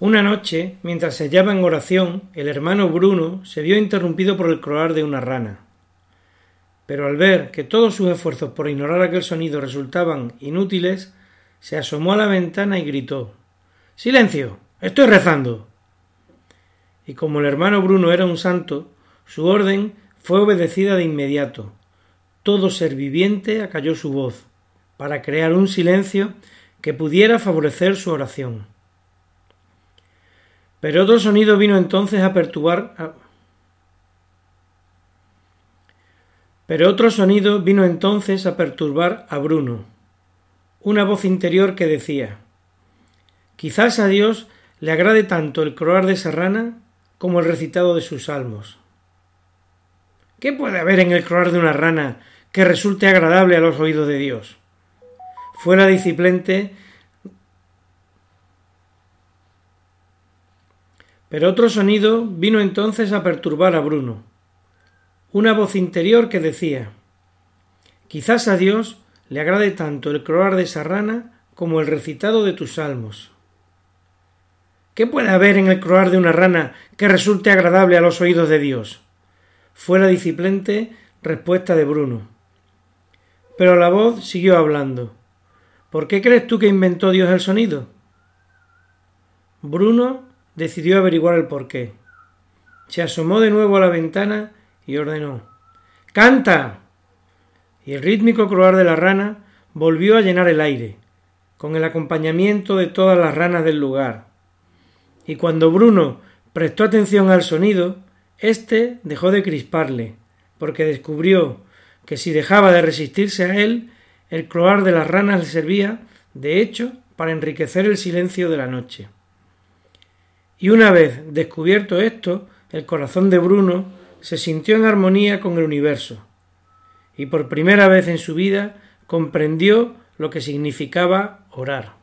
Una noche, mientras se hallaba en oración, el hermano Bruno se vio interrumpido por el croar de una rana. Pero al ver que todos sus esfuerzos por ignorar aquel sonido resultaban inútiles, se asomó a la ventana y gritó Silencio. Estoy rezando. Y como el hermano Bruno era un santo, su orden fue obedecida de inmediato. Todo ser viviente acalló su voz, para crear un silencio que pudiera favorecer su oración. Pero otro sonido vino entonces a perturbar. Pero otro sonido vino entonces a perturbar a Bruno. Una voz interior que decía Quizás a Dios le agrade tanto el croar de serrana como el recitado de sus salmos. ¿Qué puede haber en el croar de una rana que resulte agradable a los oídos de Dios? Fue la disciplente Pero otro sonido vino entonces a perturbar a Bruno. Una voz interior que decía Quizás a Dios le agrade tanto el croar de esa rana como el recitado de tus salmos. ¿Qué puede haber en el croar de una rana que resulte agradable a los oídos de Dios? Fue la disciplente respuesta de Bruno. Pero la voz siguió hablando. ¿Por qué crees tú que inventó Dios el sonido? Bruno decidió averiguar el porqué. Se asomó de nuevo a la ventana y ordenó ¡Canta! Y el rítmico croar de la rana volvió a llenar el aire, con el acompañamiento de todas las ranas del lugar. Y cuando Bruno prestó atención al sonido, éste dejó de crisparle, porque descubrió que si dejaba de resistirse a él, el croar de las ranas le servía, de hecho, para enriquecer el silencio de la noche. Y una vez descubierto esto, el corazón de Bruno se sintió en armonía con el universo, y por primera vez en su vida comprendió lo que significaba orar.